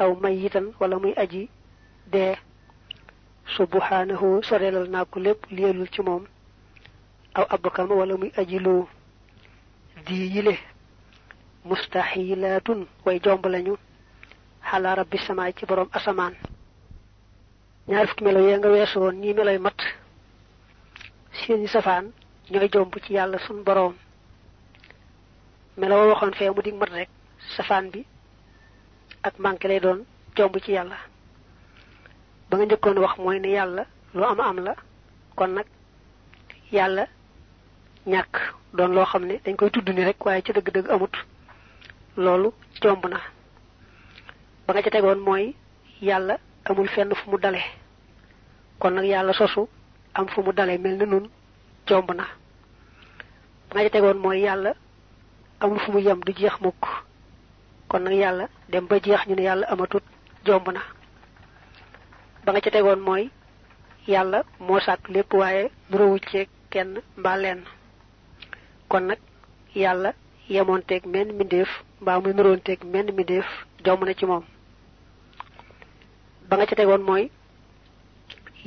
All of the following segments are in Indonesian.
aw mayitan wala muy aji dee. Subhanahu sorelal naa ko lépp liyelul ci moom. Aw abkam wala muy aji loo di yile. Mustahilatun way jomb lañu. Xala rabbi sama ci borom asamaan. Ñaar fukki melo yee nga weesu woon ñi meloy mat. Seeni safaan ñooy jomb ci sun borom melo waxoon fee mu dig mat rek safaan bi ak manqué lay doon jomb ci yàlla. Ba nga njëkkoon wax mooy ne yàlla lu am am la kon nag yàlla ñàkk doon loo xam ne dañ koy tudd ni rek waaye ci dëgg-dëgg amut. Loolu jomb na. Ba nga ca tegoon mooy amul fenn fu mu dale. Kon nag sosu am fu mu dale mel ni nun jomb na. Ba nga ca tegoon mooy amul fu mu yem du jeex mukk kon nag yàlla dem ba jeex ñu ne yàlla amatut jomb na. Ba nga ca tegoon mooy yàlla moo sàkk lépp waaye nurowu ceeg kenn mbaa lenn. Kon nag yàlla yemoonteeg menn mbindeef mbaa muy nuroonteeg menn mbindeef jomb na ci moom. Ba nga ca tegoon mooy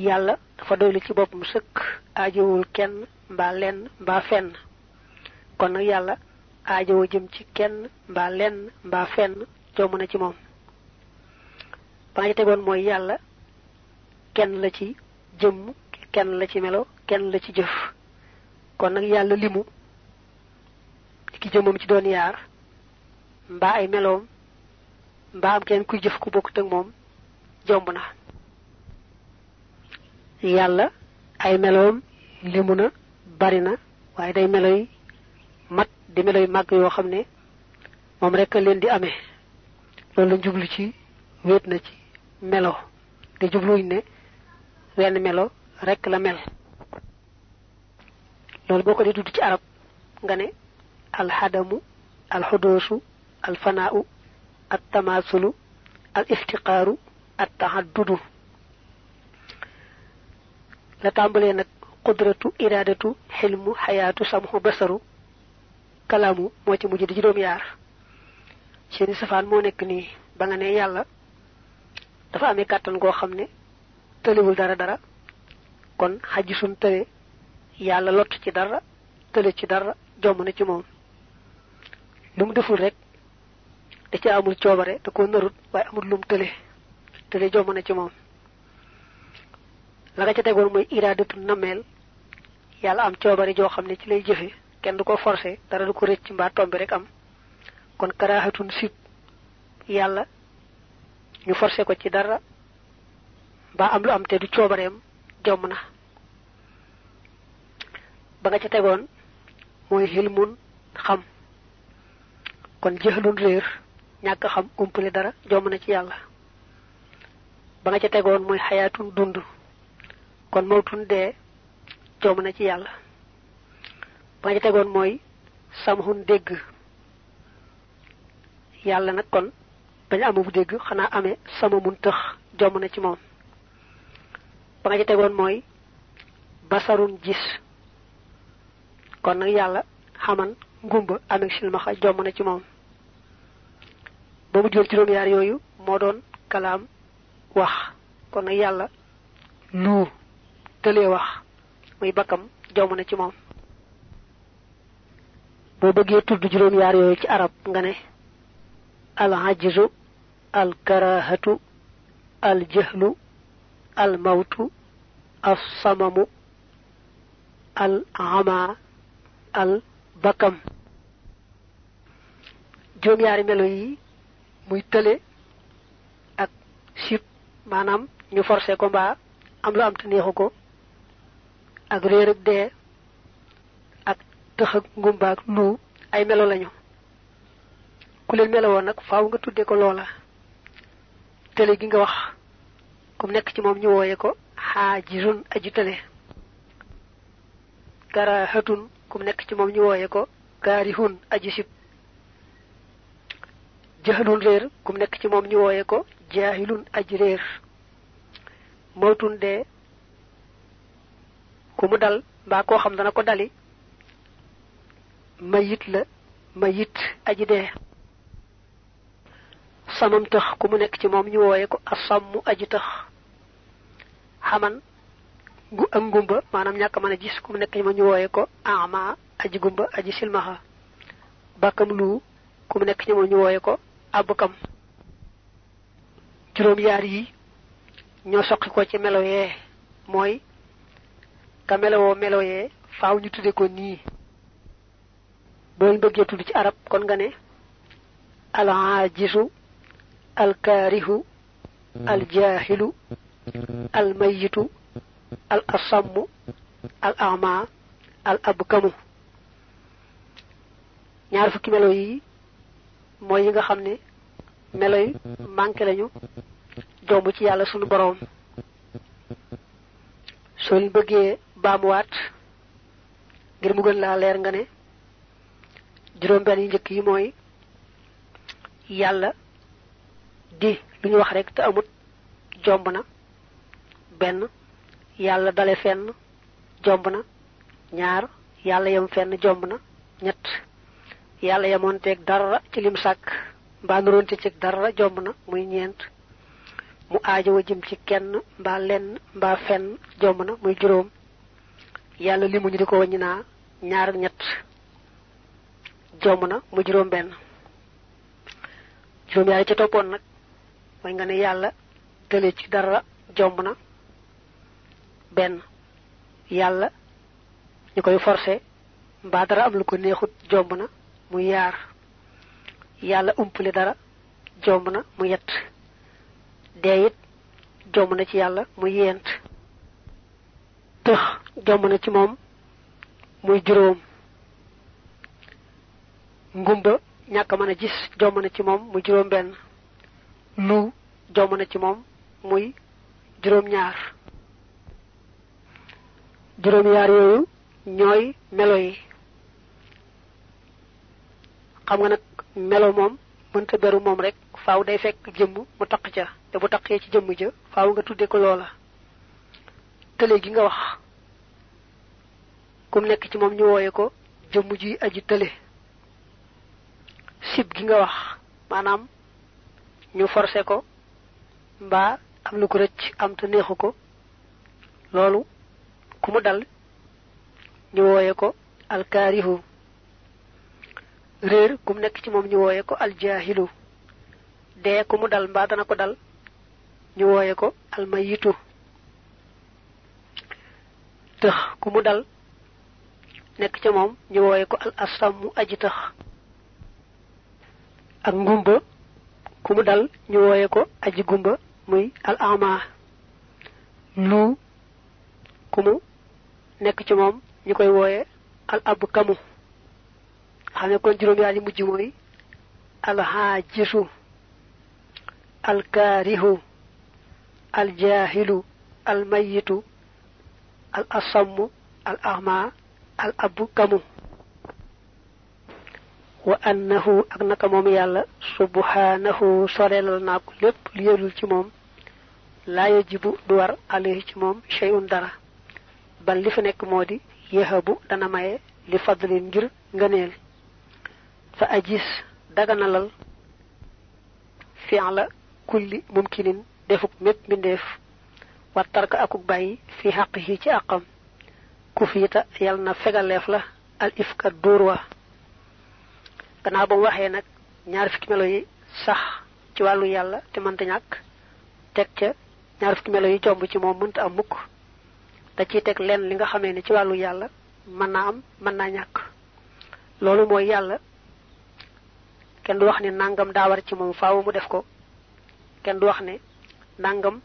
yàlla dafa ci boppam sëkk aajowul kenn mbaa lenn mbaa fenn. Kon nag yàlla aajowoo jëm ci kenn mbaa lenn mbaa fenn jomb na ci moom ba nga tegoon mooy yàlla kenn la ci jëmm kenn la ci melo kenn la ci jëf. Kon nag yàlla limu. Ki jëmmam ci doon yaar. Mbaa ay meloom. Mbaa am kenn kuy jëf ku bokkut ak moom. Jomb na. Yàlla ay meloom limu na bari na. Waaye day meloy mat di meloy màgg yoo xam ne moom rek leen di amee. loolu la jublu ci wéet na ci melo. te jubluwuñ ne wenn melo rek la mel. loolu boo ko dee tudd ci arab nga ne alxadamu alxudoosu alfanaau altamasulu al iftiqaaru attaxaddudu la tàmbalee nag qudratu iraadatu xilmu xayaatu samxu basaru. Kalaamu moo ci mujj di juróom yaar. Seeni safaan moo nekk nii. Ba nga ne yàlla dafa amee kàttan goo xam ne dara dara. Kon xajji suñ tële yàlla lott ci dara tële ci dara jomb na ci moom. Lu mu deful rek da ci amul coobare da ko narut waaye amul lum tële. Tële jomb na ci moom. La nga ca tegoon mooy iraadatu nameel. Yàlla am coobare joo xam ne ci lay kenn du ko forcé dara du ko rëcc mbaa tombi rek am. Kon karaaxatun sib yàlla ñu forcé ko ci dara mbaa am lu am te du coobareem jomm na. Ba nga ca tegoon mooy xilmun xam. Kon jëxlun réer ñàkk xam umpale dara jomm na ci yàlla. Ba nga ca tegoon mooy xayaatun dund. Kon mawtun dee jomm na ci yàlla ba ca tegoon mooy samhun dégg. Yàlla nag kon bañ amu bu dégg xanaa amee sama mun tëx jomm na ci moom. Ba nga ca tegoon mooy basarun gis. Kon nag yàlla xaman ngumba amee silmaxa jomm na ci moom. Ba mu jël juróom yaar yooyu moo doon kalaam wax. Kon nag yàlla lu tëlee wax muy bakkam ci moom boo bëggee tudd juróom yaar yooyu ci arab nga ne al ajzu al karahatu al jahlu al mawtu al samamu al ama al bakam juróom yaari melo yi muy tële ak sib maanaam ñu forcé ko am lu am te ak ak ak tëx ak ngumbaak lu ay melo lañu. Ku leen melowoo nag faaw nga tudde ko loola. Tële gi nga wax comme nekk ci moom ñu wooye ko xaajirun aji tële karahatun kum nekk ci moom ñu wooye ko kaarihun aji sib. Jahlun réer kum nekk ci moom ñu wooye ko jaahilun aji réer. Mawtun dee ku mu dal mbaa koo xam dana ko dali mayit la mayit aji dee. Samam tax ku mu nekk ci moom ñu wooye ko asammu aji tax xaman gu ak ngumba maanaam ñàkk mën gis ku nekk ci moom ñu wooye ko ama aji gumba aji silmaxa. Bakkam lu ku mu nekk ci moom ñu wooye ko abukam. Juróom yaar yi ñoo soqi ko ci melo yee mooy ka melowoo melo yee faaw ñu tudde ko nii. Boo bëggee tudd ci arab kon nga ne al ajisu al kaarihu al jaahilu al mayitu al asammu al ama al abkamu ñaar fukki melo yi mooy yi nga xam ne melo yi manqué lañu jomb ci yàlla sunu boroom. Soo leen bëggee baamuwaat ngir mu gën laa leer nga ne juróom benn yu njëkk yi mooy yàlla di lu ñu wax rek te amut jomb na benn yàlla dale fenn jomb na ñaar yàlla yem fenn jomb na ñett yàlla yemoonteeg dara ci lim sàkk mbaa nuroonte ci dara jomb na muy ñeent mu aajowa jëm ci kenn mbaa lenn mbaa fenn jomb na muy juróom yàlla limu ñu di ko ñaar ak jomb na mu juróom benn. Juróom yaari ca toppoon nag mooy nga ne yàlla tële ci dara jomb na benn. Yàlla ñu koy forcé mbaa dara am lu ko neexut jomb na mu yaar. Yàlla umpale dara na mu yett. Dee it na ci yàlla mu tëx na ci moom muy juróom ngumba ñàkk mën a gis jomb na ci moom muy juróom benn lu jomb na ci moom muy juróom ñaar juróom yaar yooyu ñooy melo yi. Xam nga nag melo moom mënta beru moom rek faaw day fekk jëmm mu taq ca. Te bu taqee ci jëmm ja faaw nga tudde ko loola. Tële gi nga wax. Kum nekk ci moom ñu wooye ko jëmm ji aji tële sib gi nga wax. Maanaam ñu forcé ko mbaa am lu ko rëcc am te neexu ko. Ku mu dal ñu wooye ko alkaarihu. Réer kum nekk ci moom ñu wooye ko aljaahilu dee ku mu dal mbaa dana ko dal ñu wooye ko almayitu. Tëx ku mu dal nekk ca moom ñu wooye ko al asammu aji ak ngumba ku mu dal ñu wooye ko aji gumba muy al ama lu ku mu nekk ci moom ñu koy wooye al ab kamu xam ne kon juróom yaar yi mujj mooy al haajisu al kaarihu al jaahilu al mayitu al asammu al ama al abu kamu wa annahu ak naka moom yàlla subhanahu sorelal naa ko lépp lu yelul ci moom laa yajibu du war alayhi ci moom shay'un dara bal li fi nekk moo di yahabu dana li fadlin ngir ngëneel fa ajis daganalal fi'la kulli mumkinin defuk mépp mbindeef wa tarka akuk bàyyi fi xaqihi ci àqam ku fiita yal na fegaleef la al ifka dóor wa gannaaw ba mu waxee nag ñaar fukki melo yi sax ci wàllu yàlla te mënta ñàkk teg ca ñaar fukki melo yi jomb ci moom mënta am mukk. Da ciy teg lenn li nga xamee ne ci wàllu yàlla mën naa am mën naa ñàkk. Loolu mooy yàlla. Kenn du wax ne nangam daa war ci moom faaw mu def ko. Kenn du wax ne nangam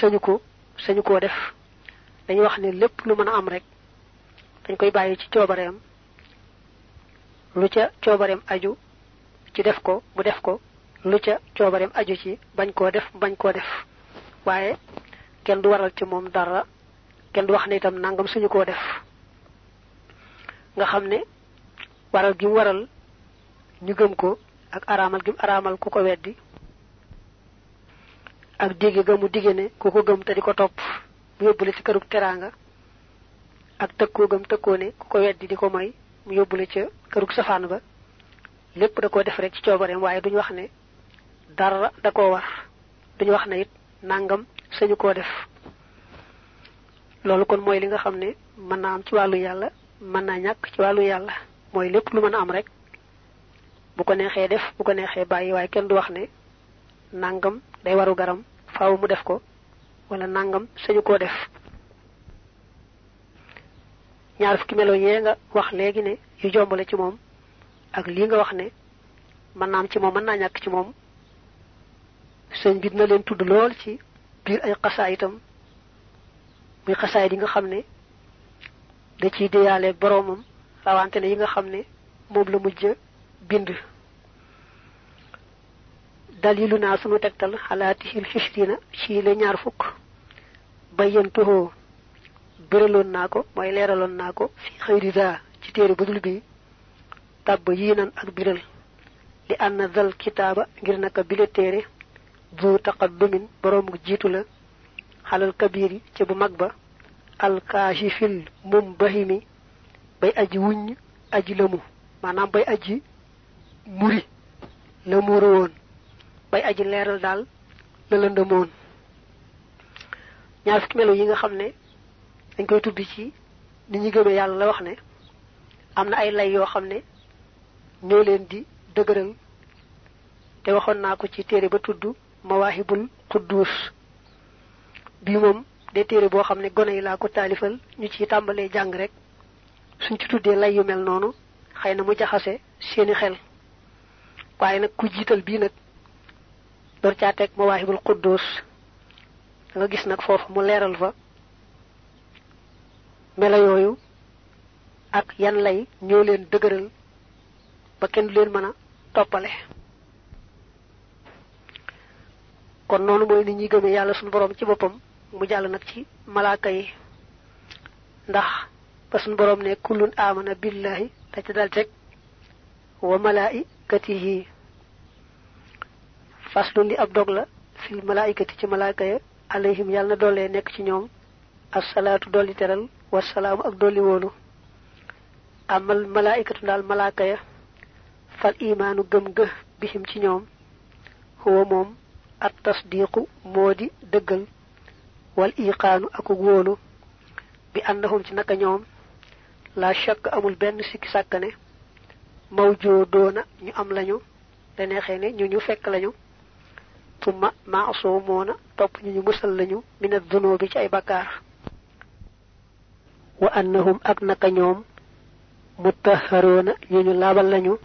sañu ko sañu koo def. Dañuy wax ne lépp lu mën a am rek dañ koy bàyyi ci coobareem lu ca coobareem aju ci def ko mu def ko lu ca coobareem aju ci bañ koo def bañ koo def. Waaye kenn du waral ci moom dara kenn du wax ne itam nangam suñu koo def. Nga xam ne waral gi waral ñu gëm ko ak araamal gi mu araamal ku ko weddi ak digge ga mu digge ne ku ko gëm te di ko topp mu yóbbule ci kërug teraanga ak tëkkoo gëm tëkkoo ne ku ko weddi di ko moy mu yóbbule ca kërug safaan ba lépp da koo def rek ci coobareem waaye duñu wax ne dara da koo war. Duñu wax ne it nangam sañu koo def. Loolu kon mooy li nga xam ne mën naa am ci wàllu yàlla mën naa ñàkk ci wàllu yàlla. Mooy lépp lu mën a am rek bu ko neexee def bu ko bàyyi waaye kenn du wax ne nangam day waru garam faaw mu def ko wala nangam sañu koo def ñaar fukki melo yee nga wax léegi ne yu jombale ci moom ak lii nga wax ne mën naa am ci moom mën naa ñàkk ci moom sëñ bi dina leen tudd lool ci biir ay xasaa itam muy xasaay di nga xam ne da ciy déyaale boroomam rawante ne yi nga xam ne moom la mujj bind. Dalilu naa sunu tegtal ci ñaar fukk. Bayyantuhoo bëraloon naa ko mooy leeraloon naa ko fi xëyri daa ci téere budul bi tàbb nan ak biral. Li ànd dal kitaaba ngir naka bile téere bu taqaddumin boroom jiitu la xalal kabiri ci bu mag ba alkaashifil mum bahimi bay aji wuññ aji lëmu maanaam bay aji muri la muuru woon bay aji leeral daal la ñaar fukki melo yi nga xam ne dañ koy tudd ci ni ñu gëmee yàlla la wax ne am na ay lay yoo xam ne ñoo leen di dëgëral. te waxoon naa ko ci téere ba tudd mawaahibul quddus. Bii moom de téere boo xam ne gone yi laa ko taalifal ñu ci tàmbalee jàng rek suñ ci tuddee lay yu mel noonu xëy na mu jaxase seeni xel. Waaye nag ku jiital bii nag door caa teg mawaahibul quddus. Nga gis nag foofu mu leeral fa melo yooyu ak yan lay ñoo leen dëgëral ba kenn du leen mën a toppale. kon noonu mooy nit ñi gëmee yàlla suñu borom ci boppam mu jàll nag ci malaaka yi. ndax ba suñu borom ne kullun amana billahi da ca dal teg wa malaikatihi faslun li ab dog la fil malaikati ci malaaka ya alayhim yàlla na dollee nekk ci ñoom dolli teral wasalaamu ak dolli wóolu amal malaikatu daal malaaka ya fal imaanu gëm gë bihim ci ñoom huwa moom at tasdiqu moo di dëggal wal iqaanu ak wóolu bi àndahum ci naka ñoom la shakk amul benn sikki sàkkane mawjoo doona ñu am lañu te neexee ne ñu ñu fekk lañu tumma maasoo moona topp ñu ñu musal lañu bi ci ay وأنهم أقنق نيوم متهرون ينو لابل لنيو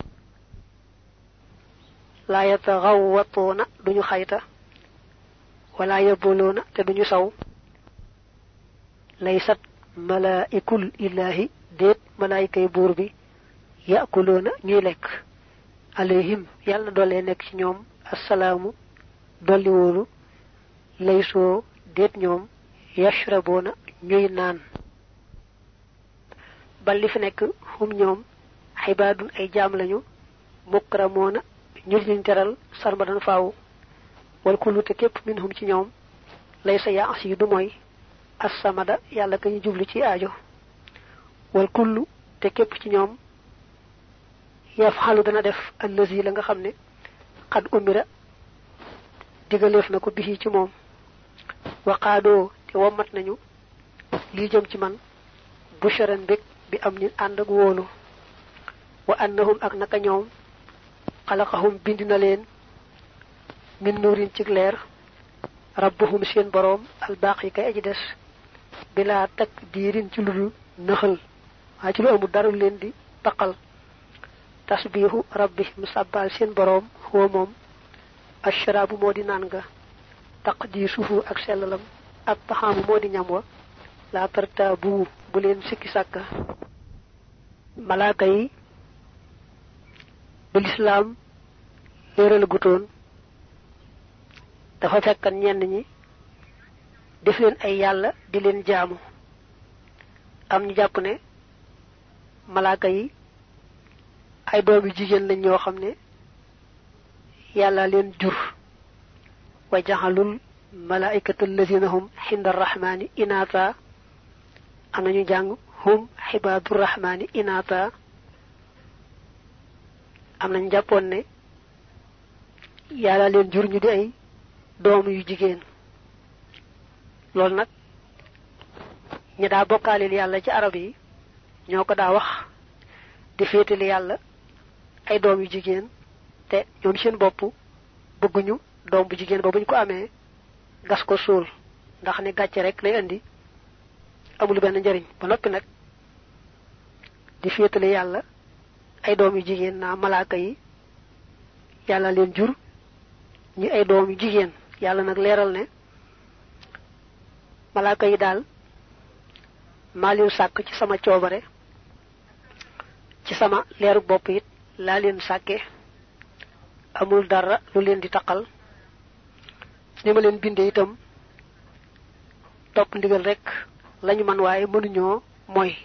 لا يتغوطون دنيو خيطة ولا يبولون تدنيو سو ليست ملائك الإله ديت ملائكة بوربي. يأكلون نيلك. عليهم يالنا دولينك نيوم. السلام دولي ليسو ديت نيوم. يشربون نيو نان. Bal li fi nekk hum ñoom xibaadun ay jaam lañu mukramoona ñu liñ teral faaw. Wal kullu te képp minhum ci ñoom lay sa yaas yi du mooy assamada yàlla ka ñu jublu ci aajo. Wal kullu te képp ci ñoom yafxalu dana def allazi la nga xam ne xad umira digaleef na ko bisi ci moom. Waqaadoo te wommat nañu lii jëm ci man busharan bég bi am ni ànd ak wóolu wa annahum ak naka ñoom xalaqahum bind na leen min nuurin ci leer rabbuhum seen boroom albaax yi kay aji des bilaa takk diirin ci ludul nëxal. Waaye ci lu amul dara leen di taqal. Tasbihu rabbihim sàbbaal seen boroom huwa moom. Ashraabu moo di naan nga taqdiisuhu ak sellalam. Ak taxaamu moo di ñam wa laa tarta bu bu leen sikki sàkka malaaka yi ba lislaam léeral gutoon dafa fekkan ñenn ñi def leen ay yàlla di leen jaamu am ñu jàpp ne malaaka yi ay doomi jigéen lañ ñoo leen jur. Wa jaxalul malaikata allazina hum xinda rahmani inaata am nañu hum xibaadu rahmani inaata am nañ jàppoon ne yàlla leen jur ñu di ay doom yu jigéen. Loolu nag ñi daa bokkaalil yàlla ci arab yi wax di ay doom yu jigéen te ñoom seen bopp bëgguñu doom bu jigéen ba buñ ko amee gas ko suul ndax ni gàcce rek lay indi amul benn njariñ. Ba noppi nag di féetale yàlla ay doom yu jigéen naa malaaka yi yàlla leen jur ñi ay doom yu jigéen. Yàlla nag leeral ne malaaka yi daal maa leen sàkk ci sama coobare ci sama leeru bopp it laa leen sàkke. Amul dara lu leen di taqal. Ni ma leen bindee itam topp ndigal rek lañu man waaye mënuñoo mooy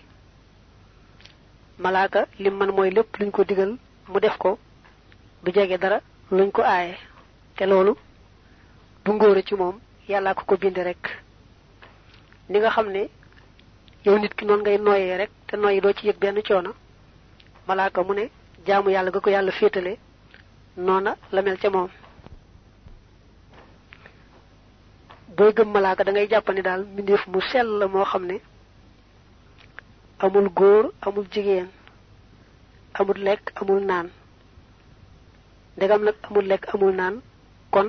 malaaka lim man mooy lépp luñ ko digal mu def ko du jege dara luñ ko aaye te loolu du ngóore ci moom yàllaa ko ko binde rek ni nga xam ne yow nit ki noonu ngay noyee rek te noyyi doo ci yëg benn coono malaaka mu ne jaamu yàlla ga ko yàlla féetale noona la mel ca moom booy gëm malaaka da ngay jàpp ne daal mbindeef mu sell la moo xam amul góor amul jigéen amul lekk amul naan. Ndegam nag amul lekk amul naan kon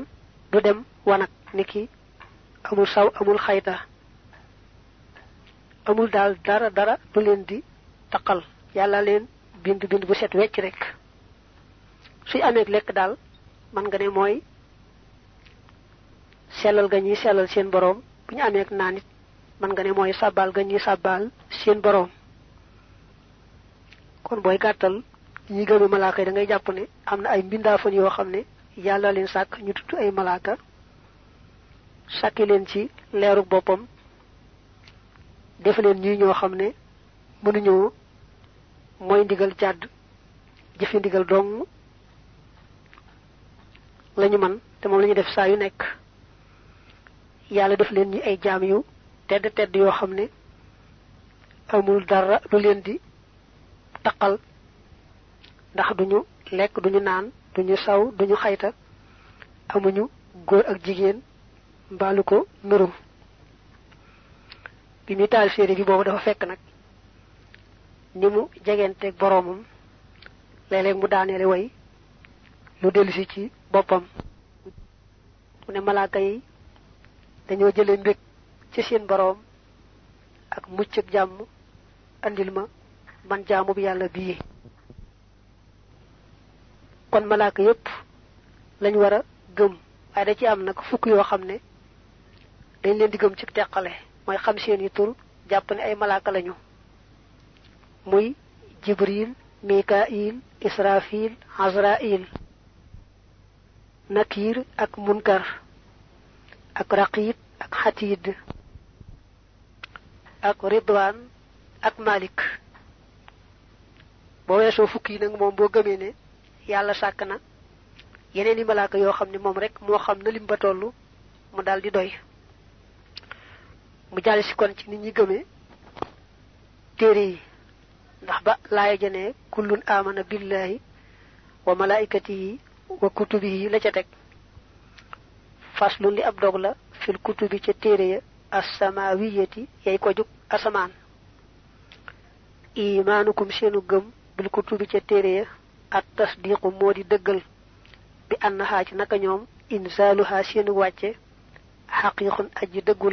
du dem wanag niki amul saw amul xayta. Amul daal dara dara du leen di taqal. Yàlla leen bind bind bu set wecc rek. Suy amee lekk daal man nga ne mooy sellal ga ñuy sellal seen boroom bu ñu amee naan it man nga ne mooy sàbbaal ga ñuy sàbbaal seen boroom kon booy gàttal ñi gëme malaaka da ngay jàpp ne am na ay mbindaafan yoo xam ne yàlla leen sàkk ñu tudd ay malaaka sàkki leen ci leeru boppam def leen ñuy ñoo xam ne mënuñoo mooy ndigal jëfe ndigal dong lañu man te moom la ñu def saa yu nekk yàlla def leen ñi ay jaam yu tedd tedd amul dara lu leen di taqal. Ndax duñu lekk duñu naan duñu saw duñu xayta. Amuñu góor ak jigéen mbaalu ko nuru. Bi muy taal séeré bi boobu dafa fekk nag ni mu jegenteeg boroomam. Léeg-léeg mu way ci ne yi dañoo jële mbég ci seen boroom ak mucc ak jàmm andil ma man jaamu bi yàlla bii. Kon malaaka yépp lañ war a gëm waaye da ci am nag fukk yoo xam ne dañ leen di gëm ci teqale. Mooy xam seen yi tur jàpp ne ay malaaka lañu. Muy jibril mikail israfil azrail nakir ak munkar ak raqib ak xatiid ak ridwaan ak malik. Boo weesoo fukk yi nag moom boo gëmee ne yàlla sàkk na yeneen i malaaka yoo xam ne moom rek moo xam na lim ba toll mu daal di doy. Mu jàll si kon ci nit ñi gëmee téere yi. Ndax ba laaya jane kullun amana billahi wa malaikatihi wa kutubihi la ca teg. Faslun li ab dog la fil kutubi ca téere ya assamawiyati yay ko jug asamaan. Imaanukum seenu gëm bil kutubi ca téere ya at tasdiqu moo di bi annahaa ci naka ñoom insaaluhaa seenu wàcce xaqiiqun aji dëggu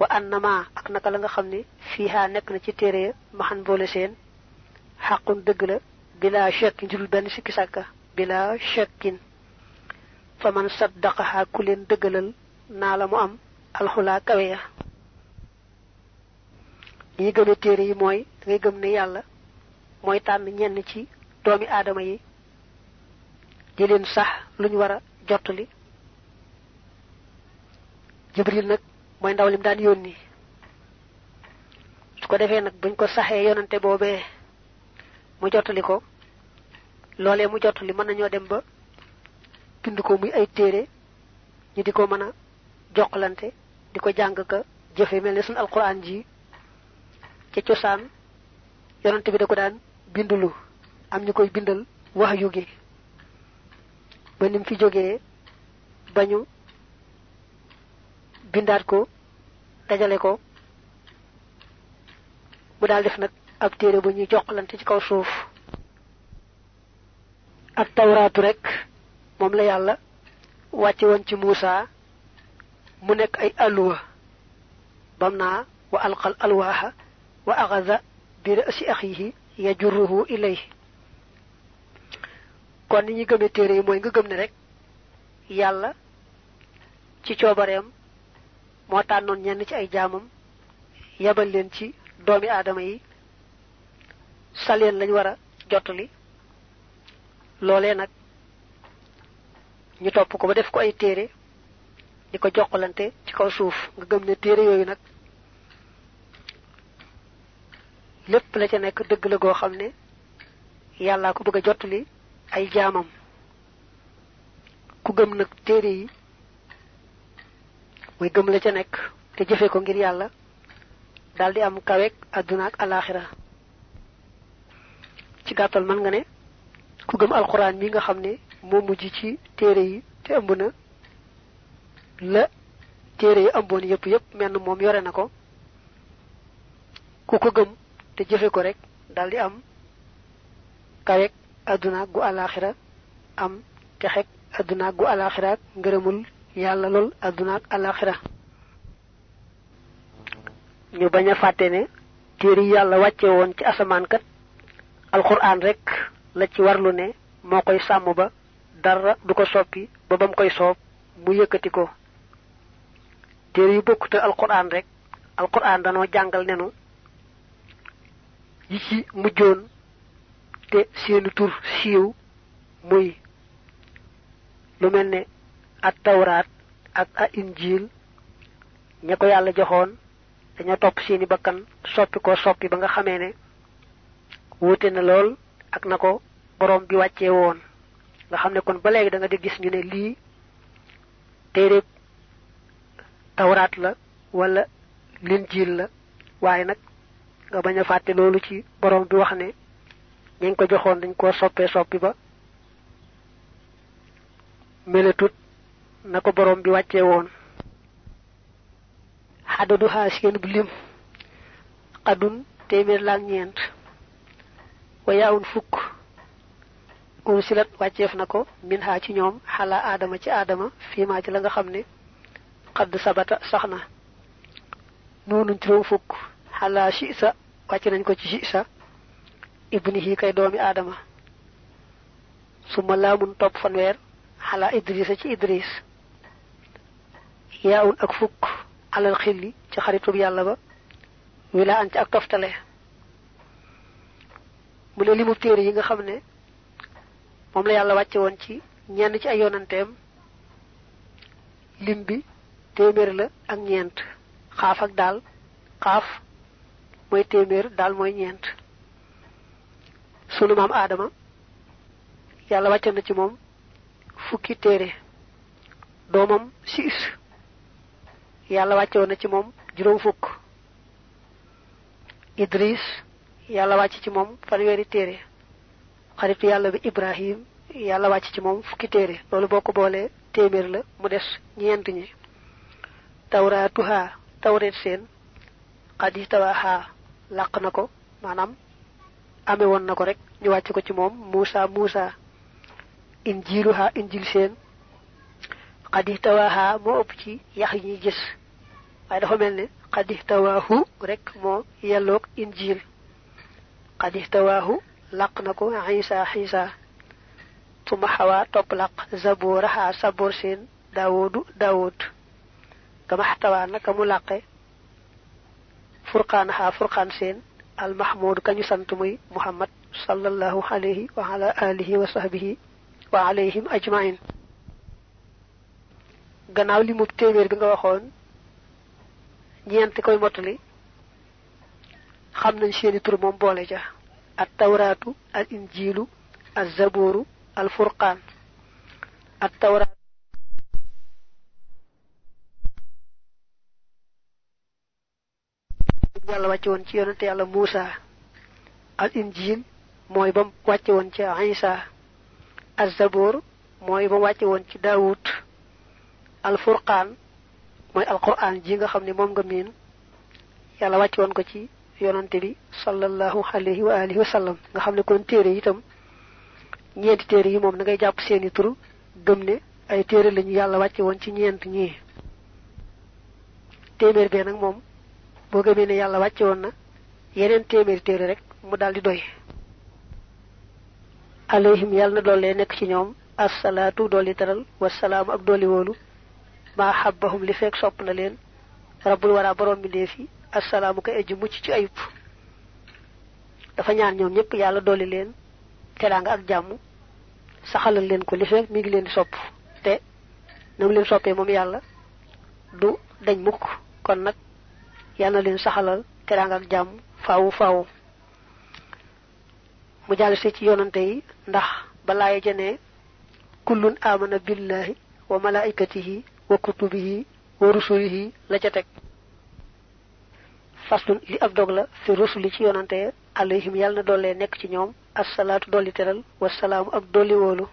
wa annama ak naka la nga xam ne fiihaa nekk na ci téere ya maxan boole seen xaqun dëgg la bila shakkin bila shakkin fa man saddaqahaa ku leen dëggalal naa la mu am alxulaa kawe ya. Ñi gëme téere yi mooy ngay gëm ne yàlla mooy tànn ñenn ci doomi aadama yi di leen sax luñ war a jibril nag mooy ndaw daan yónni. Su ko defee nag buñ ko saxee yonante boobee mu ko mu mën dem ba bind ko muy ay téere ñu di ko mën a jokkalante di ko jàng ka jëfe mel ne suñ alquran ji cosaan yonante bi da ko daan bindulu. Am ñu koy bindal wax yu gi. Ba nim fi jógee bañu bindaat ko dajale ko mu daal def nag ab téere bu ñuy joxlante ci kaw suuf. Ak tawraatu rek moom la yàlla wàcce woon ci Muusa mu nekk ay alluwa bam naa wa alqal alwaaxa wa axada bi rasi axihi yajurruhu ilayhi. Kon ni ñi gëmee téere yi nga gëm ne rek yàlla ci coobareem moo tànnoon ñenn ci ay jaamam yabal leen ci doomi aadama yi saleen lañ war a jottali. Loolee nag ñu topp ko ba def ko ay téere di ko ci kaw suuf. Nga gëm ne téere yooyu nag lépp la ca nekk dëgg la goo xam ne yàllaa ko bëgg a ay jaamam. Ku gëm nag téere yi mooy gëm la ca nekk te jëfe ko ngir yàlla daldi am kawek àdduna ak alaxira ci gàttal man nga ne ku gëm alquran mi nga xam moo mujj ci téere yi te ëmb na la téere yi ëmboon yépp yépp menn moom yore na ko ku ko gëm te jëfe ko rek am kawek àdduna gu alaxira am texek àdduna gu alaxira ngërëmul yàlla lool àdduna ak alaxira ñu bañ a fàtte ne téere yi yàlla wàcce woon ci asamaan kat alquran rek la ci warlu ne moo koy sàmm ba dara du ko soppi ba bam koy soob mu yëkkati ko. Téere yu bokkute alquran rek alquran jàngal nenu yi ci mujjoon te seeni tur siiw muy lu mel ne ak a injil ña ko yàlla joxoon dañoo topp seeni bakkan soppi ko soppi ba nga xamee ne wuute na lool ak na ko borom bi wàccee woon nga xam ne kon ba léegi da nga di gis ñu ne la wala linjiil la waaye nag nga bañ a fàtte loolu ci borom bi wax ne ñañ ko joxoon dañ koo soppee soppi ba meletut na ko borom bi wàccee woon. Xadadu xaa seen bu lim. Xadun téeméer wayaawun fukk un silat wàcceef na ko min xaa ci ñoom xalaa aadama ci aadama fiimaa ci la nga xam ne xadd sabata sax na. Noonu juróom fukk shisa wàcc nañ ko ci shisa ibnihi kay doomi aadama suma laamun topp fanweer xalaa idrisa ci idris. Yaawun ak fukk alal xilli ci xaritub yàlla ba. Wila an ci ak toftale. Mu ne limu téere yi nga xam ne moom la yàlla wàcce woon ci ñenn ci ay yonanteem. lim bi téeméer la ak ñeent. xaaf ak daal. xaaf mooy téeméer daal mooy ñeent. sunu maam aadama yàlla wàcce na ci fukki na ci idris yàlla wàcc ci moom fanweeri xaritu yàlla bi ibrahim yàlla wàcc ci moom fukki téere loolu boo ko boolee téeméer la mu des ñeent ñi. Tawraatuha tawreet seen xadi tawaaha làq na ko maanaam ame woon na ko rek ñu wàcc ko ci moom muusa muusa. Injiluha injil seen xadi tawaaha moo ëpp ci yax yi ñuy gis. Waaye dafa mel ne xadi tawaahu rek moo yelloog injil xadi làq na ko isa. Xiisa suma xawaa topp làq zabooraha saboor seen daawoodu daawod gama xtawaa naka mu làqe furqaanaha furqaan seen almahmudu kañu sant muy muhammad sallallahu alayhi wa ala alihi wa sahbihi wa alayhim ajmain. Gannaaw li mu téeméer bi nga waxoon ñeent koy mottali xam nañ seeni tur moom boole ja at tawraatu al injilu al zabooru al furqaan at tawraat yàlla wàcce woon ci yonante yàlla Muusa. Al injil mooy bam wàcce woon ci Isa az-zabur mooy ba wàcce woon ci daawut al furqaan mooy alquran ji nga xam ne moom nga miin. Yàlla wàcce woon ko ci yonante bi sallallahu alayhi wa alihi wa sallam. Nga xam ne kon téere itam ñeenti téere yi moom da ngay jàpp seeni tur gëm ne ay téere lañu yàlla wàcce woon ci ñeent ñii téeméer bee nag moom boo gëmee ne yàlla wàcce woon na yeneen téeméeri téere rek mu daal di doy. Alayhim yàlla na doole nekk ci ñoom assalaatu dolli teral wasalaamu ak dolli wóolu. Maa xabbahum li fekk sopp na leen. Rabbul wara borom bi fi assalaamu ka ejj mucc ci ayub dafa ñaan ñoom ñëpp yàlla dolli leen teraanga ak jàmm saxalal leen ko li mi ngi leen di sopp. Te nam leen soppee moom yàlla du dañ mukk. Kon nag yàlla na leen saxalal teraanga ak jàmm faawu faawu mu jàll si ci yonante yi ndax balaaye jane kullun amana billahi wa malaikatihi wa kutubihi wa rusulihi la ca teg faslun li ab dog la fi rusuli ci yonante alayhim yàlla na doole nekk ci ñoom assalaatu dolli teral wasalaamu ak dolli woolu.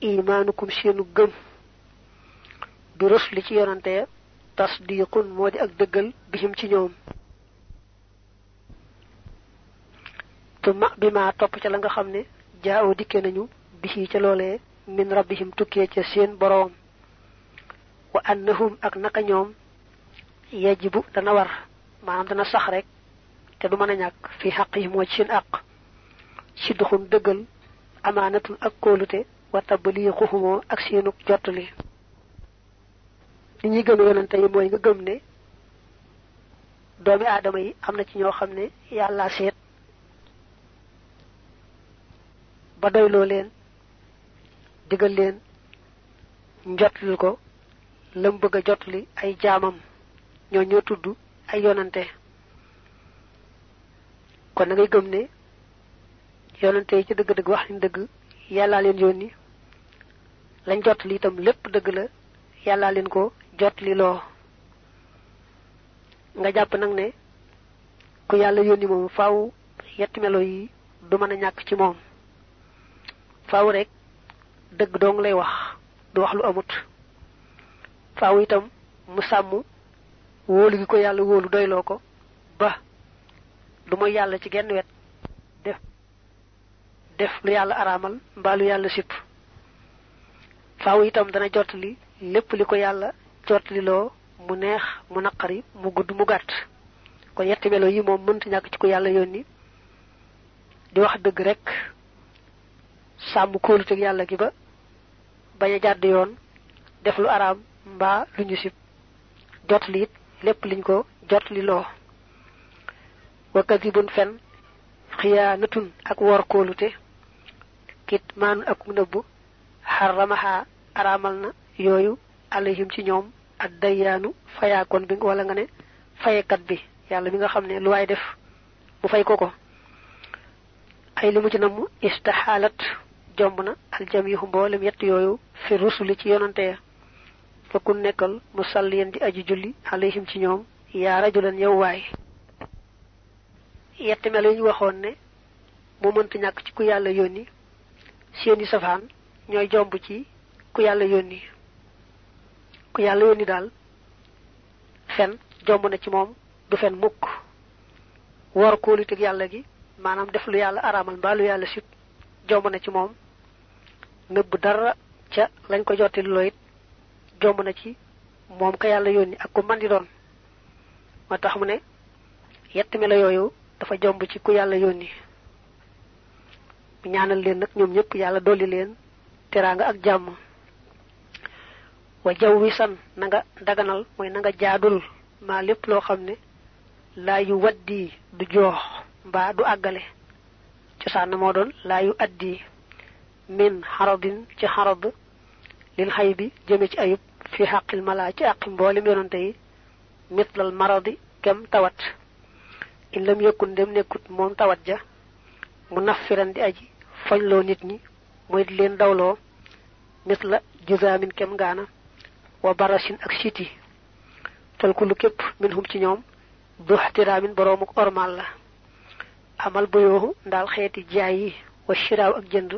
Imaanukum seenu gëm bi rusuli ci yonante tasdiqun moo di ak bihim ci ñoom. Tuma bi ma topp ca la nga xam ne dikke nañu bihi ca loolee min rabbihim tukkee ca seen wa annahum ak naka yajibu dana war maanaam dana sax rek te du mën a ñàkk. Fi xaq yi moo ci seen àq ci duxun dëggal amaanatun ak kóolute wa tabliixuhumoo ak seenuk jottali. Li ñuy gëm yonante yi mooy nga gëm ne doomi aadama yi am na ci ñoo xam ne yàlla seet ba doyloo leen digal leen njotlil ko lam bëgg a jotli ay jaamam. Ñoo ñoo tudd ay yonante. Kon na ngay gëm ne yonante ci dëgg-dëgg wax ni dëgg yàllaa leen yónni. Lañ jotli itam lépp dëgg la yàllaa leen ko jotli loo nga jàpp nag ne ku yàlla yónni moom faaw yetti melo yi du mën a ci moom. Faaw rek dëgg dong lay wax du wax lu amut. Faaw itam mu sàmm wóolu gi ko yàlla wóolu doyloo ko ba du mooy ci genn wet def def lu yàlla araamal mbaa lu yàlla sipp. Faaw itam dana jottali lépp li ko jottali loo mu neex mu naqari mu gudd mu gàtt. Kon yetti melo yi moom mënta ñàkk ci ko yàlla yónni. Di wax dëgg rek sàmm yàlla gi ba bañ a jàdd yoon def lu araam mbaa lu ñu jotli it lépp liñ ko jotli loo wa kadibun fen xiyaanatun ak wor kóolute kit maanu ak nëbbu xaramaha araamal na alayhim ci ñoom ak dayyaanu fayaakoon bi wala nga ne fayekat bi yàlla mi nga xam lu def mu fay ko ko. Ay li mu ci namm istaxaalat jomb na aljamihu mboolem yett yooyu fi rusuli ci yonante ya fa kun nekkal musalliyan di aji julli alayhim ci ñoom yaa rajulan yow waay. Yett melo yi ñu waxoon ne moo mënta ñàkk ci ku yàlla yónni seeni safaan ñooy jomb ci ku yàlla yónni. Ku yàlla yónni daal fen jomb na ci moom du fen mukk. Wor kóoliteg yàlla gi maanaam def lu yàlla araamal mbaa lu yàlla sib jomb na ci moom. Nëbb dara ca lañ ko jotti loo it jomb na ci moom ka yàlla yónni ak ku man di doon. Moo tax mu ne yett melo yooyu dafa jomb ci ku yàlla yónni. Mu ñaanal leen nag ñoom ñëpp yàlla dolli leen teraanga ak jàmm. Wa nga daganal mooy na nga jaadul maa lépp loo xam ne laa yu waddi du joox mbaa du àggale. Cosaan na moo doon laa yu addi min xaradin ci xarad lil xay bi jëme ci ayub fi xaqil malaa ci àqi mboolem yonante yi mitlal maradi kem tawat. In lam yëkkun dem nekkut moom tawat ja mu naffiran di aji foñloo nit ñi muy di leen dawloo mitla jusaamin kem ngaana wa barasin ak siti. Fal kullu képp min hum ci ñoom du xtiraamin boroomuk ormal la. Amal bayooxu ndaal xeeti jaay wa shiraaw ak jënd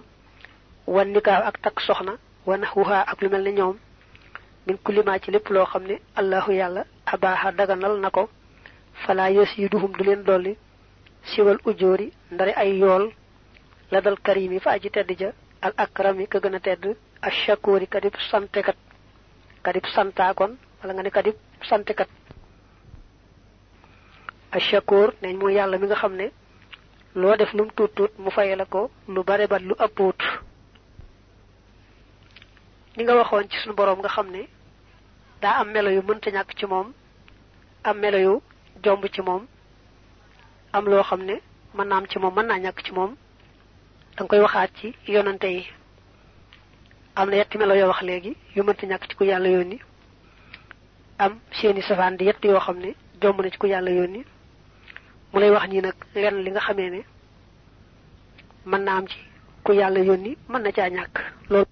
wa nikaaw ak takk soxna wa naxwuha ak lu mel ne ñoom min kulima ci lépp loo xam ne allahu yàlla abaaxa daganal na ko fala yasiduhum du leen dolli siwal ujóori ndari ay yool la karimi fa aji tedd ja al akrami ka gën a tedd ashakuri kadib santekat kadib santaakon wala nga ne kadib santekat. Ashakur neñ mooy yàlla mi nga xam ne loo def lum tuut tuut mu faye la ko lu bare bat lu ëppuut ni nga waxoon ci sunu borom nga xam ne daa am melo yu mënta ñàkk ci moom am melo yu jomb ci moom am loo xam ne mën naa am ci moom mën naa ñàkk ci moom. Danga koy waxaat ci yonante yi. Am na yetti melo yoo wax léegi yu mënta ñàkk ci ku yàlla yónni. Am seeni safaan di yett yoo xam ne jomb na ci ku yàlla yónni. Mu lay wax nii nag lenn li nga xamee ne mën naa am ci ku yàlla yónni mën na caa ñàkk. Loolu